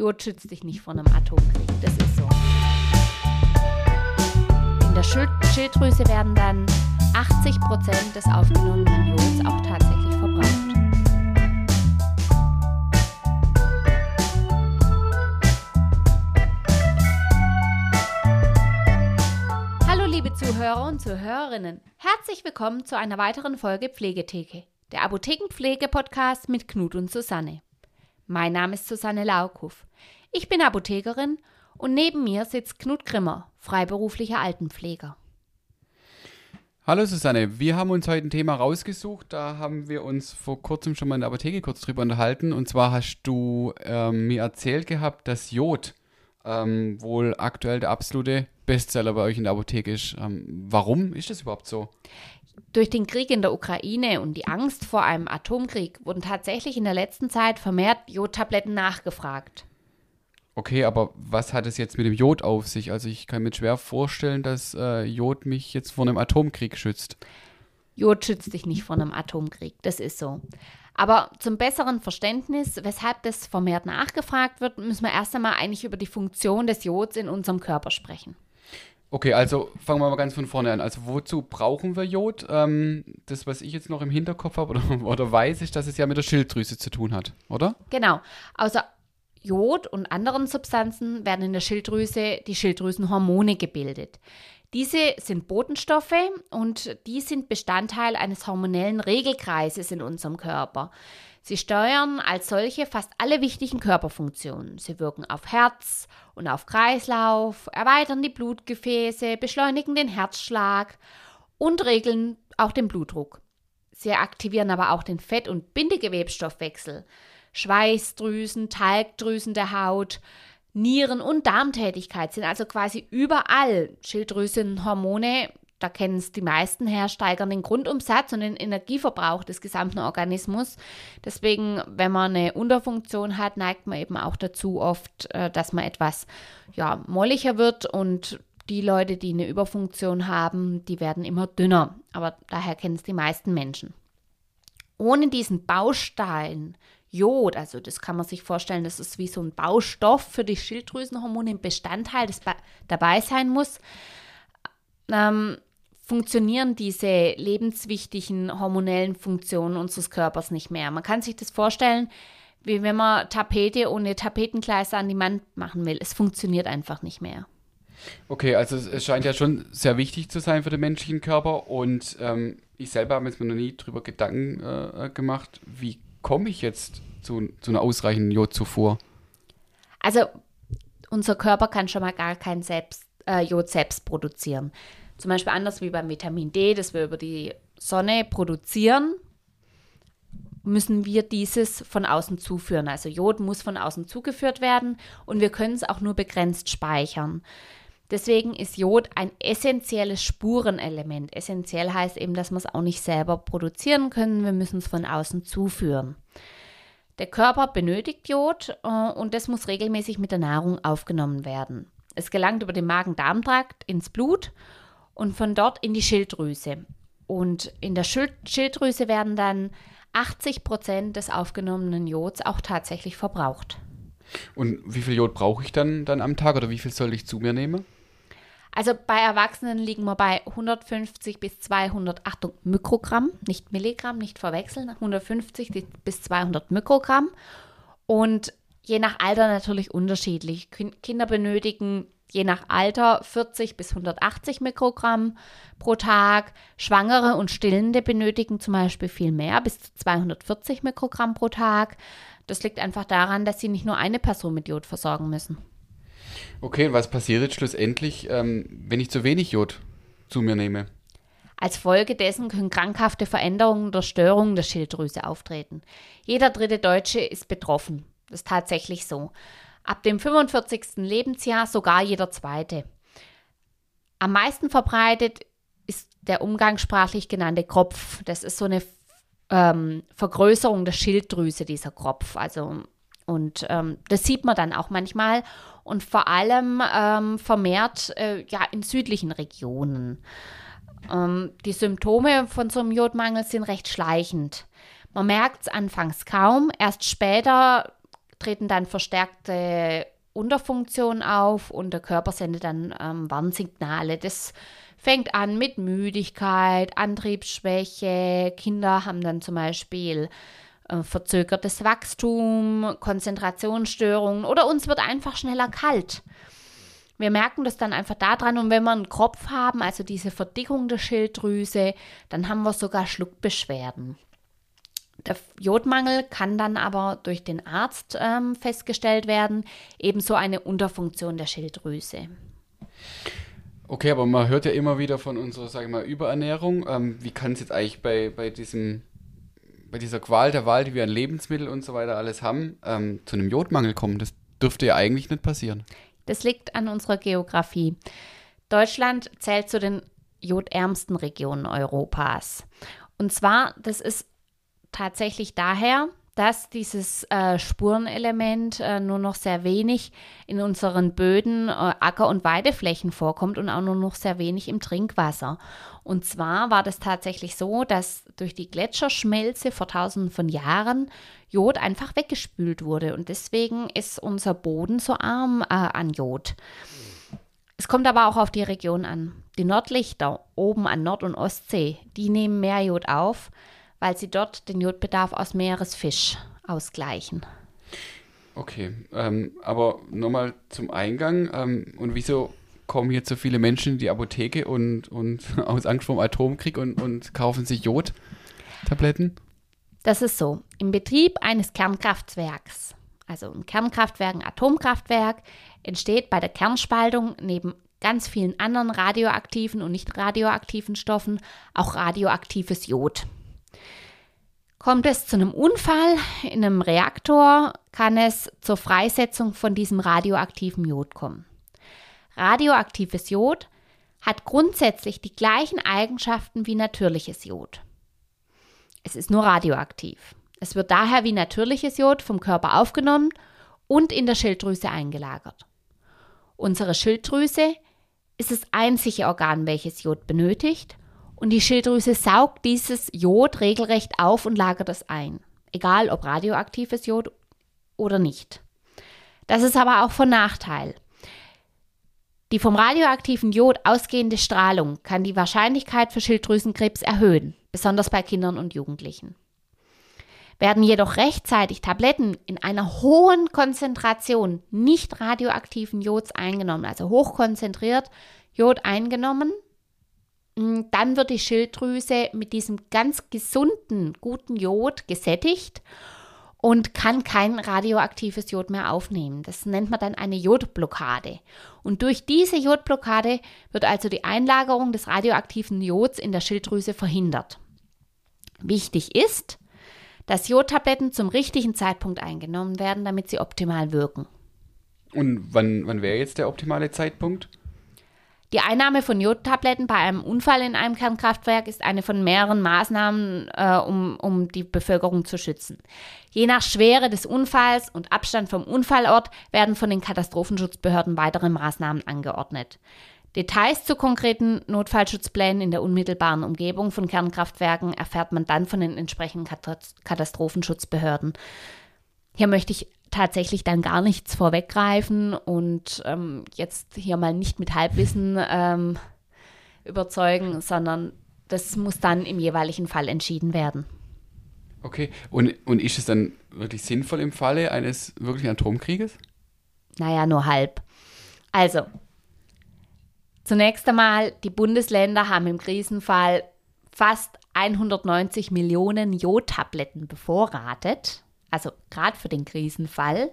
Jod schützt dich nicht vor einem Atomkrieg. Das ist so. In der Schild Schilddrüse werden dann 80 Prozent des aufgenommenen Jods auch tatsächlich verbraucht. Hallo liebe Zuhörer und Zuhörerinnen. Herzlich willkommen zu einer weiteren Folge Pflegetheke, der Apothekenpflege-Podcast mit Knut und Susanne. Mein Name ist Susanne Laukow. Ich bin Apothekerin und neben mir sitzt Knut Grimmer, freiberuflicher Altenpfleger. Hallo Susanne, wir haben uns heute ein Thema rausgesucht. Da haben wir uns vor kurzem schon mal in der Apotheke kurz drüber unterhalten. Und zwar hast du ähm, mir erzählt gehabt, dass Jod ähm, wohl aktuell der absolute Bestseller bei euch in der Apotheke ist. Ähm, warum ist das überhaupt so? Durch den Krieg in der Ukraine und die Angst vor einem Atomkrieg wurden tatsächlich in der letzten Zeit vermehrt Jodtabletten nachgefragt. Okay, aber was hat es jetzt mit dem Jod auf sich? Also ich kann mir schwer vorstellen, dass äh, Jod mich jetzt vor einem Atomkrieg schützt. Jod schützt dich nicht vor einem Atomkrieg, das ist so. Aber zum besseren Verständnis, weshalb das vermehrt nachgefragt wird, müssen wir erst einmal eigentlich über die Funktion des Jods in unserem Körper sprechen. Okay, also fangen wir mal ganz von vorne an. Also wozu brauchen wir Jod? Ähm, das, was ich jetzt noch im Hinterkopf habe oder, oder weiß, ist, dass es ja mit der Schilddrüse zu tun hat, oder? Genau. Außer Jod und anderen Substanzen werden in der Schilddrüse die Schilddrüsenhormone gebildet. Diese sind Botenstoffe und die sind Bestandteil eines hormonellen Regelkreises in unserem Körper. Sie steuern als solche fast alle wichtigen Körperfunktionen. Sie wirken auf Herz und auf Kreislauf, erweitern die Blutgefäße, beschleunigen den Herzschlag und regeln auch den Blutdruck. Sie aktivieren aber auch den Fett- und Bindegewebsstoffwechsel, Schweißdrüsen, Talgdrüsen der Haut, Nieren- und Darmtätigkeit sind also quasi überall Schilddrüsenhormone da kennen es die meisten her, steigern den Grundumsatz und den Energieverbrauch des gesamten Organismus. Deswegen, wenn man eine Unterfunktion hat, neigt man eben auch dazu oft, äh, dass man etwas ja, molliger wird und die Leute, die eine Überfunktion haben, die werden immer dünner. Aber daher kennen es die meisten Menschen. Ohne diesen Baustein Jod, also das kann man sich vorstellen, das ist wie so ein Baustoff für die Schilddrüsenhormone, ein Bestandteil, das dabei sein muss. Ähm, funktionieren diese lebenswichtigen hormonellen Funktionen unseres Körpers nicht mehr. Man kann sich das vorstellen, wie wenn man Tapete ohne Tapetengleise an die Wand machen will. Es funktioniert einfach nicht mehr. Okay, also es scheint ja schon sehr wichtig zu sein für den menschlichen Körper und ähm, ich selber habe mir noch nie darüber Gedanken äh, gemacht, wie komme ich jetzt zu, zu einer ausreichenden Jodzufuhr? Also unser Körper kann schon mal gar kein selbst, äh, Jod selbst produzieren. Zum Beispiel anders wie beim Vitamin D, das wir über die Sonne produzieren, müssen wir dieses von außen zuführen. Also Jod muss von außen zugeführt werden und wir können es auch nur begrenzt speichern. Deswegen ist Jod ein essentielles Spurenelement. Essentiell heißt eben, dass wir es auch nicht selber produzieren können. Wir müssen es von außen zuführen. Der Körper benötigt Jod äh, und das muss regelmäßig mit der Nahrung aufgenommen werden. Es gelangt über den Magen-Darm-Trakt ins Blut und von dort in die Schilddrüse. Und in der Schild Schilddrüse werden dann 80 Prozent des aufgenommenen Jods auch tatsächlich verbraucht. Und wie viel Jod brauche ich dann, dann am Tag oder wie viel soll ich zu mir nehmen? Also bei Erwachsenen liegen wir bei 150 bis 200, Achtung, Mikrogramm, nicht Milligramm, nicht verwechseln, 150 bis 200 Mikrogramm. Und je nach Alter natürlich unterschiedlich. Kinder benötigen je nach Alter 40 bis 180 Mikrogramm pro Tag. Schwangere und Stillende benötigen zum Beispiel viel mehr, bis zu 240 Mikrogramm pro Tag. Das liegt einfach daran, dass sie nicht nur eine Person mit Jod versorgen müssen. Okay, was passiert jetzt schlussendlich, ähm, wenn ich zu wenig Jod zu mir nehme? Als Folge dessen können krankhafte Veränderungen oder Störungen der Schilddrüse auftreten. Jeder dritte Deutsche ist betroffen. Das ist tatsächlich so ab dem 45. Lebensjahr sogar jeder zweite. Am meisten verbreitet ist der umgangssprachlich genannte Kropf. Das ist so eine ähm, Vergrößerung der Schilddrüse, dieser Kropf. Also, und ähm, das sieht man dann auch manchmal und vor allem ähm, vermehrt äh, ja, in südlichen Regionen. Ähm, die Symptome von so einem Jodmangel sind recht schleichend. Man merkt es anfangs kaum, erst später treten dann verstärkte Unterfunktionen auf und der Körper sendet dann ähm, Warnsignale. Das fängt an mit Müdigkeit, Antriebsschwäche. Kinder haben dann zum Beispiel verzögertes Wachstum, Konzentrationsstörungen oder uns wird einfach schneller kalt. Wir merken das dann einfach daran und wenn wir einen Kropf haben, also diese Verdickung der Schilddrüse, dann haben wir sogar Schluckbeschwerden. Der Jodmangel kann dann aber durch den Arzt ähm, festgestellt werden, ebenso eine Unterfunktion der Schilddrüse. Okay, aber man hört ja immer wieder von unserer, sage ich mal, Überernährung. Ähm, wie kann es jetzt eigentlich bei, bei diesem, bei dieser Qual der Wahl, die wir an Lebensmitteln und so weiter alles haben, ähm, zu einem Jodmangel kommen? Das dürfte ja eigentlich nicht passieren. Das liegt an unserer Geografie. Deutschland zählt zu den jodärmsten Regionen Europas. Und zwar, das ist tatsächlich daher, dass dieses äh, Spurenelement äh, nur noch sehr wenig in unseren Böden, äh, Acker- und Weideflächen vorkommt und auch nur noch sehr wenig im Trinkwasser. Und zwar war das tatsächlich so, dass durch die Gletscherschmelze vor tausenden von Jahren Jod einfach weggespült wurde und deswegen ist unser Boden so arm äh, an Jod. Es kommt aber auch auf die Region an. Die Nordlichter oben an Nord- und Ostsee, die nehmen mehr Jod auf weil sie dort den Jodbedarf aus Meeresfisch ausgleichen. Okay, ähm, aber nochmal zum Eingang. Ähm, und wieso kommen jetzt so viele Menschen in die Apotheke und, und aus Angst vor dem Atomkrieg und, und kaufen sich Jodtabletten? Das ist so. Im Betrieb eines Kernkraftwerks, also ein Kernkraftwerk, ein Atomkraftwerk, entsteht bei der Kernspaltung neben ganz vielen anderen radioaktiven und nicht radioaktiven Stoffen auch radioaktives Jod. Kommt es zu einem Unfall in einem Reaktor, kann es zur Freisetzung von diesem radioaktiven Jod kommen. Radioaktives Jod hat grundsätzlich die gleichen Eigenschaften wie natürliches Jod. Es ist nur radioaktiv. Es wird daher wie natürliches Jod vom Körper aufgenommen und in der Schilddrüse eingelagert. Unsere Schilddrüse ist das einzige Organ, welches Jod benötigt und die Schilddrüse saugt dieses Jod regelrecht auf und lagert es ein, egal ob radioaktives Jod oder nicht. Das ist aber auch von Nachteil. Die vom radioaktiven Jod ausgehende Strahlung kann die Wahrscheinlichkeit für Schilddrüsenkrebs erhöhen, besonders bei Kindern und Jugendlichen. Werden jedoch rechtzeitig Tabletten in einer hohen Konzentration nicht radioaktiven Jods eingenommen, also hochkonzentriert Jod eingenommen, Mm, dann wird die Schilddrüse mit diesem ganz gesunden, guten Jod gesättigt und kann kein radioaktives Jod mehr aufnehmen. Das nennt man dann eine Jodblockade. Und durch diese Jodblockade wird also die Einlagerung des radioaktiven Jods in der Schilddrüse verhindert. Wichtig ist, dass Jodtabletten zum richtigen Zeitpunkt eingenommen werden, damit sie optimal wirken. Und wann, wann wäre jetzt der optimale Zeitpunkt? Die Einnahme von Jodtabletten bei einem Unfall in einem Kernkraftwerk ist eine von mehreren Maßnahmen, äh, um, um die Bevölkerung zu schützen. Je nach Schwere des Unfalls und Abstand vom Unfallort werden von den Katastrophenschutzbehörden weitere Maßnahmen angeordnet. Details zu konkreten Notfallschutzplänen in der unmittelbaren Umgebung von Kernkraftwerken erfährt man dann von den entsprechenden Katastrophenschutzbehörden. Hier möchte ich tatsächlich dann gar nichts vorweggreifen und ähm, jetzt hier mal nicht mit Halbwissen ähm, überzeugen, sondern das muss dann im jeweiligen Fall entschieden werden. Okay, und, und ist es dann wirklich sinnvoll im Falle eines wirklichen Atomkrieges? Naja, nur halb. Also, zunächst einmal, die Bundesländer haben im Krisenfall fast 190 Millionen Jodtabletten bevorratet also gerade für den Krisenfall.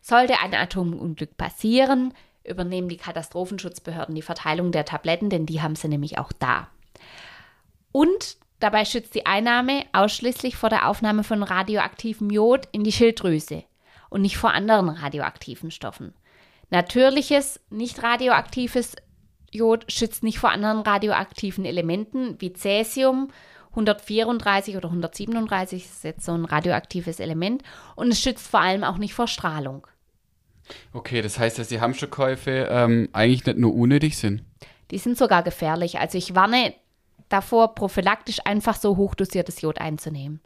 Sollte ein Atomunglück passieren, übernehmen die Katastrophenschutzbehörden die Verteilung der Tabletten, denn die haben sie nämlich auch da. Und dabei schützt die Einnahme ausschließlich vor der Aufnahme von radioaktivem Jod in die Schilddrüse und nicht vor anderen radioaktiven Stoffen. Natürliches, nicht radioaktives Jod schützt nicht vor anderen radioaktiven Elementen wie Cäsium 134 oder 137 ist jetzt so ein radioaktives Element und es schützt vor allem auch nicht vor Strahlung. Okay, das heißt, dass die Hamsterkäufe ähm, eigentlich nicht nur unnötig sind. Die sind sogar gefährlich. Also ich warne davor, prophylaktisch einfach so hochdosiertes Jod einzunehmen.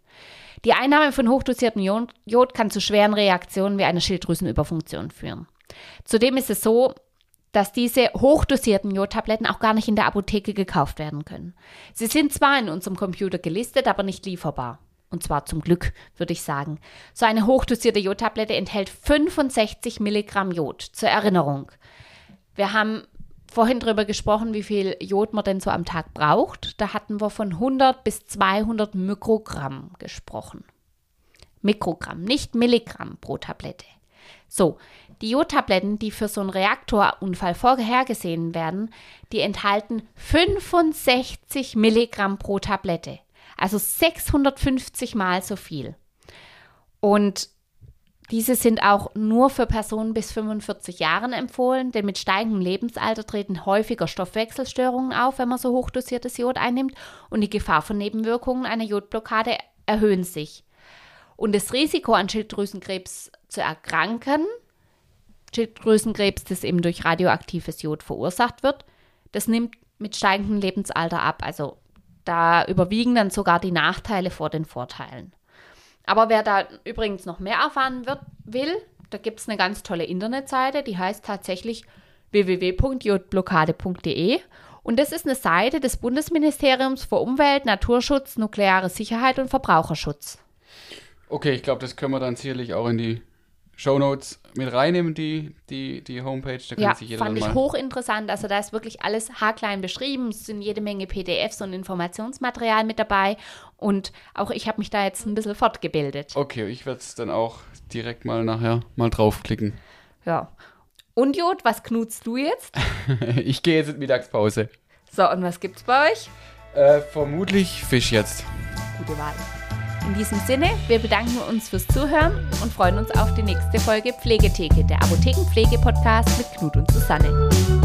Die Einnahme von hochdosiertem Jod kann zu schweren Reaktionen wie einer Schilddrüsenüberfunktion führen. Zudem ist es so, dass diese hochdosierten Jodtabletten auch gar nicht in der Apotheke gekauft werden können. Sie sind zwar in unserem Computer gelistet, aber nicht lieferbar. Und zwar zum Glück, würde ich sagen. So eine hochdosierte Jodtablette enthält 65 Milligramm Jod. Zur Erinnerung. Wir haben vorhin darüber gesprochen, wie viel Jod man denn so am Tag braucht. Da hatten wir von 100 bis 200 Mikrogramm gesprochen. Mikrogramm, nicht Milligramm pro Tablette. So, die Jodtabletten, die für so einen Reaktorunfall vorhergesehen werden, die enthalten 65 Milligramm pro Tablette. Also 650 mal so viel. Und diese sind auch nur für Personen bis 45 Jahren empfohlen, denn mit steigendem Lebensalter treten häufiger Stoffwechselstörungen auf, wenn man so hochdosiertes Jod einnimmt und die Gefahr von Nebenwirkungen einer Jodblockade erhöhen sich. Und das Risiko an Schilddrüsenkrebs zu erkranken, Schilddrüsenkrebs, das eben durch radioaktives Jod verursacht wird, das nimmt mit steigendem Lebensalter ab. Also da überwiegen dann sogar die Nachteile vor den Vorteilen. Aber wer da übrigens noch mehr erfahren wird, will, da gibt es eine ganz tolle Internetseite, die heißt tatsächlich www.jodblockade.de und das ist eine Seite des Bundesministeriums für Umwelt, Naturschutz, nukleare Sicherheit und Verbraucherschutz. Okay, ich glaube, das können wir dann sicherlich auch in die Shownotes mit reinnehmen, die, die, die Homepage. Da kann ja, sich jeder fand ich hochinteressant. Also da ist wirklich alles haarklein beschrieben. Es sind jede Menge PDFs und Informationsmaterial mit dabei. Und auch ich habe mich da jetzt ein bisschen fortgebildet. Okay, ich werde es dann auch direkt mal nachher mal draufklicken. Ja. Und Jod, was knutst du jetzt? ich gehe jetzt in Mittagspause. So, und was gibt's bei euch? Äh, vermutlich Fisch jetzt. Gute Wahl. In diesem Sinne, wir bedanken uns fürs Zuhören und freuen uns auf die nächste Folge Pflegetheke, der Apothekenpflege-Podcast mit Knut und Susanne.